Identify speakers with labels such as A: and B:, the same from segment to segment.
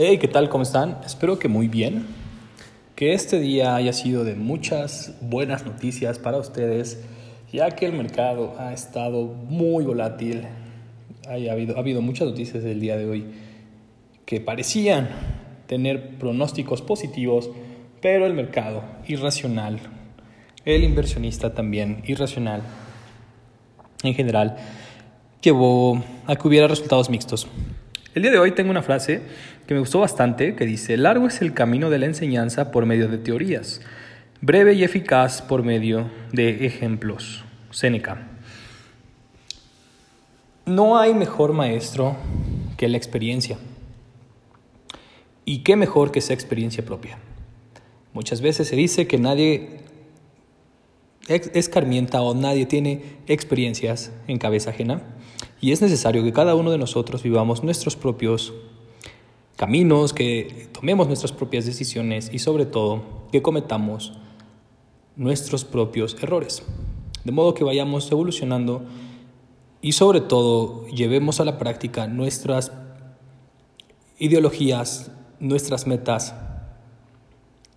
A: Hey, ¿qué tal? ¿Cómo están? Espero que muy bien. Que este día haya sido de muchas buenas noticias para ustedes, ya que el mercado ha estado muy volátil. Ha habido, ha habido muchas noticias del día de hoy que parecían tener pronósticos positivos, pero el mercado irracional, el inversionista también irracional en general, llevó a que hubiera resultados mixtos. El día de hoy tengo una frase que me gustó bastante que dice, largo es el camino de la enseñanza por medio de teorías, breve y eficaz por medio de ejemplos. Séneca. No hay mejor maestro que la experiencia. ¿Y qué mejor que esa experiencia propia? Muchas veces se dice que nadie escarmienta o nadie tiene experiencias en cabeza ajena y es necesario que cada uno de nosotros vivamos nuestros propios caminos, que tomemos nuestras propias decisiones y sobre todo que cometamos nuestros propios errores. De modo que vayamos evolucionando y sobre todo llevemos a la práctica nuestras ideologías, nuestras metas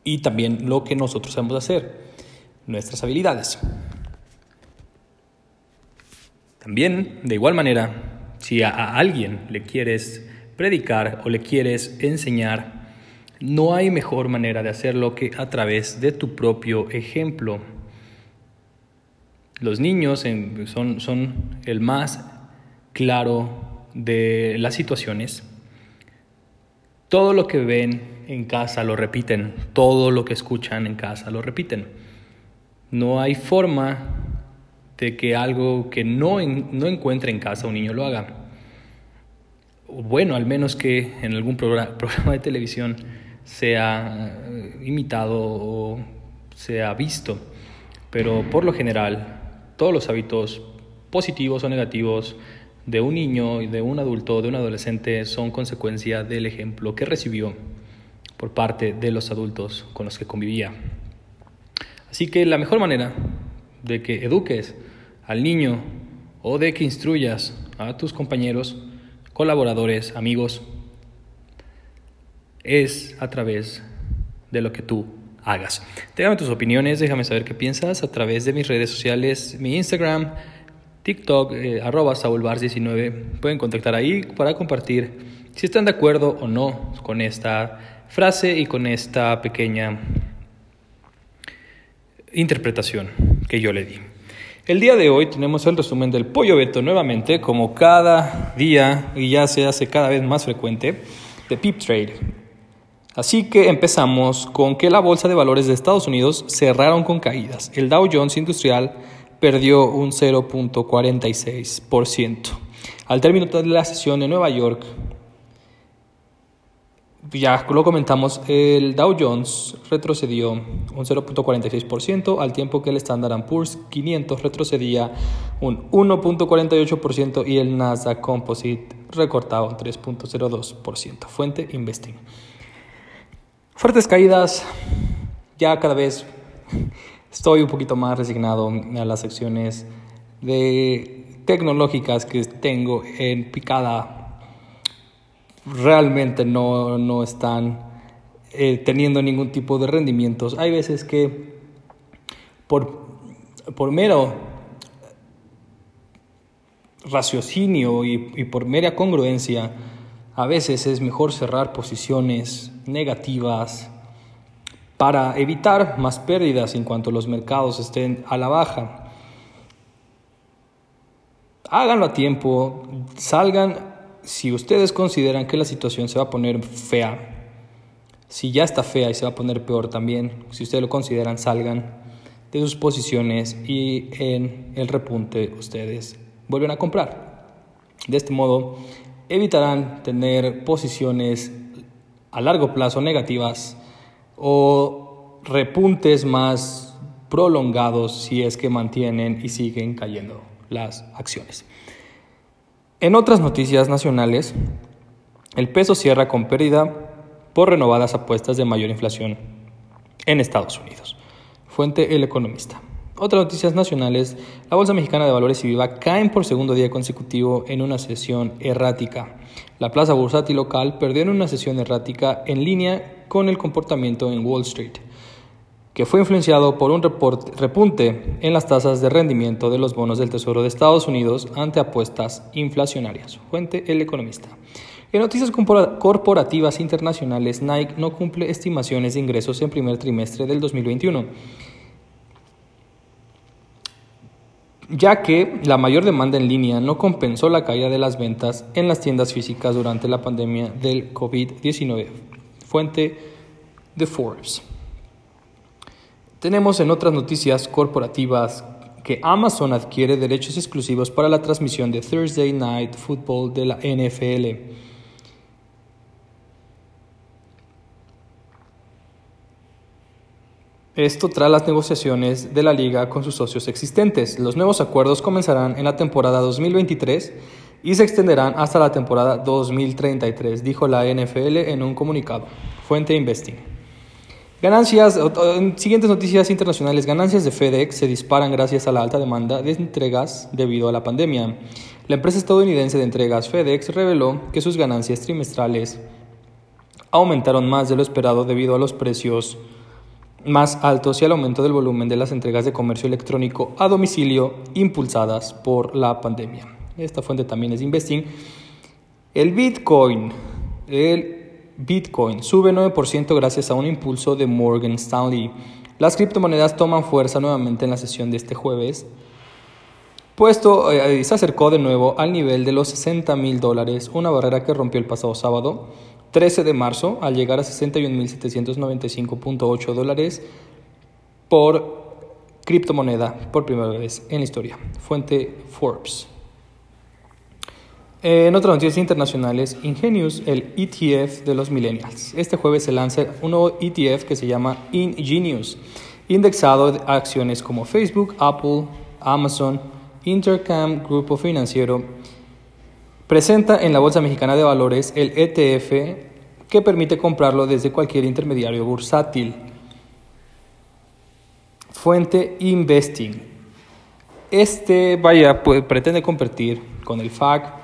A: y también lo que nosotros sabemos hacer, nuestras habilidades. También, de igual manera, si a, alguien le quieres predicar o le quieres enseñar, no hay mejor manera de hacerlo que a través de tu propio ejemplo. Los niños son, son el más claro de las situaciones. Todo lo que ven en casa lo repiten, todo lo que escuchan en casa lo repiten. No hay forma de que algo que no, no encuentre en casa un niño lo haga. Bueno, al menos que en algún programa, programa de televisión sea eh, imitado o sea visto. Pero por lo general, todos los hábitos positivos o negativos de un niño, de un adulto, de un adolescente son consecuencia del ejemplo que recibió por parte de los adultos con los que convivía. Así que la mejor manera de que eduques al niño o de que instruyas a tus compañeros, colaboradores, amigos, es a través de lo que tú hagas. Déjame tus opiniones, déjame saber qué piensas a través de mis redes sociales, mi Instagram, TikTok, eh, arroba saulbars19. Pueden contactar ahí para compartir si están de acuerdo o no con esta frase y con esta pequeña interpretación que yo le di. El día de hoy tenemos el resumen del pollo beto nuevamente, como cada día y ya se hace cada vez más frecuente, de Pip Trade. Así que empezamos con que la bolsa de valores de Estados Unidos cerraron con caídas. El Dow Jones Industrial perdió un 0.46%. Al término de la sesión en Nueva York, ya lo comentamos, el Dow Jones retrocedió un 0.46% al tiempo que el Standard Poor's 500 retrocedía un 1.48% y el Nasdaq Composite recortaba un 3.02%. Fuente Investing. Fuertes caídas, ya cada vez estoy un poquito más resignado a las secciones de tecnológicas que tengo en picada realmente no, no están eh, teniendo ningún tipo de rendimientos. Hay veces que por, por mero raciocinio y, y por mera congruencia, a veces es mejor cerrar posiciones negativas para evitar más pérdidas en cuanto los mercados estén a la baja. Háganlo a tiempo, salgan si ustedes consideran que la situación se va a poner fea, si ya está fea y se va a poner peor también, si ustedes lo consideran, salgan de sus posiciones y en el repunte ustedes vuelven a comprar. De este modo, evitarán tener posiciones a largo plazo negativas o repuntes más prolongados si es que mantienen y siguen cayendo las acciones. En otras noticias nacionales, el peso cierra con pérdida por renovadas apuestas de mayor inflación en Estados Unidos. Fuente El Economista. Otras noticias nacionales, la Bolsa Mexicana de Valores y Viva caen por segundo día consecutivo en una sesión errática. La plaza bursátil local perdió en una sesión errática en línea con el comportamiento en Wall Street, fue influenciado por un repunte en las tasas de rendimiento de los bonos del Tesoro de Estados Unidos ante apuestas inflacionarias. Fuente El Economista. En noticias corporativas internacionales, Nike no cumple estimaciones de ingresos en primer trimestre del 2021, ya que la mayor demanda en línea no compensó la caída de las ventas en las tiendas físicas durante la pandemia del COVID-19. Fuente de Forbes. Tenemos en otras noticias corporativas que Amazon adquiere derechos exclusivos para la transmisión de Thursday Night Football de la NFL. Esto tras las negociaciones de la liga con sus socios existentes. Los nuevos acuerdos comenzarán en la temporada 2023 y se extenderán hasta la temporada 2033, dijo la NFL en un comunicado. Fuente Investing. Ganancias, en siguientes noticias internacionales, ganancias de FedEx se disparan gracias a la alta demanda de entregas debido a la pandemia. La empresa estadounidense de entregas FedEx reveló que sus ganancias trimestrales aumentaron más de lo esperado debido a los precios más altos y al aumento del volumen de las entregas de comercio electrónico a domicilio impulsadas por la pandemia. Esta fuente también es Investing. El Bitcoin, el Bitcoin sube 9% gracias a un impulso de Morgan Stanley. Las criptomonedas toman fuerza nuevamente en la sesión de este jueves, puesto eh, se acercó de nuevo al nivel de los 60 mil dólares, una barrera que rompió el pasado sábado 13 de marzo al llegar a 61.795.8 dólares por criptomoneda por primera vez en la historia. Fuente Forbes. En otras noticias internacionales, Ingenius, el ETF de los millennials. Este jueves se lanza un nuevo ETF que se llama Ingenius, indexado a acciones como Facebook, Apple, Amazon, Intercam, Grupo Financiero Presenta en la Bolsa Mexicana de Valores el ETF que permite comprarlo desde cualquier intermediario bursátil. Fuente Investing. Este, vaya, pretende competir con el FAC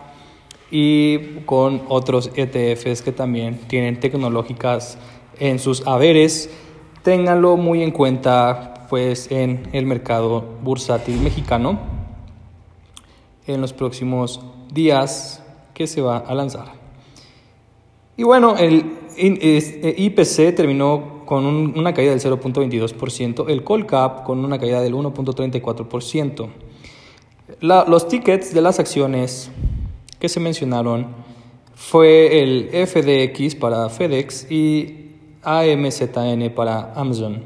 A: y con otros ETFs que también tienen tecnológicas en sus haberes. Ténganlo muy en cuenta pues en el mercado bursátil mexicano en los próximos días que se va a lanzar. Y bueno, el IPC eh, terminó con una caída del 0.22%, el Colcap con una caída del 1.34%. los tickets de las acciones que se mencionaron fue el FDX para FedEx y AMZN para Amazon.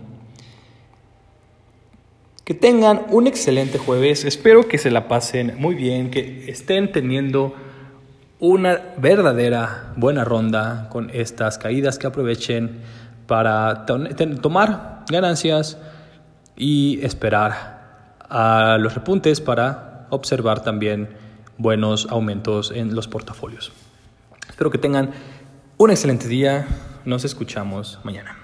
A: Que tengan un excelente jueves. Espero que se la pasen muy bien, que estén teniendo una verdadera buena ronda con estas caídas, que aprovechen para tomar ganancias y esperar a los repuntes para observar también buenos aumentos en los portafolios. Espero que tengan un excelente día. Nos escuchamos mañana.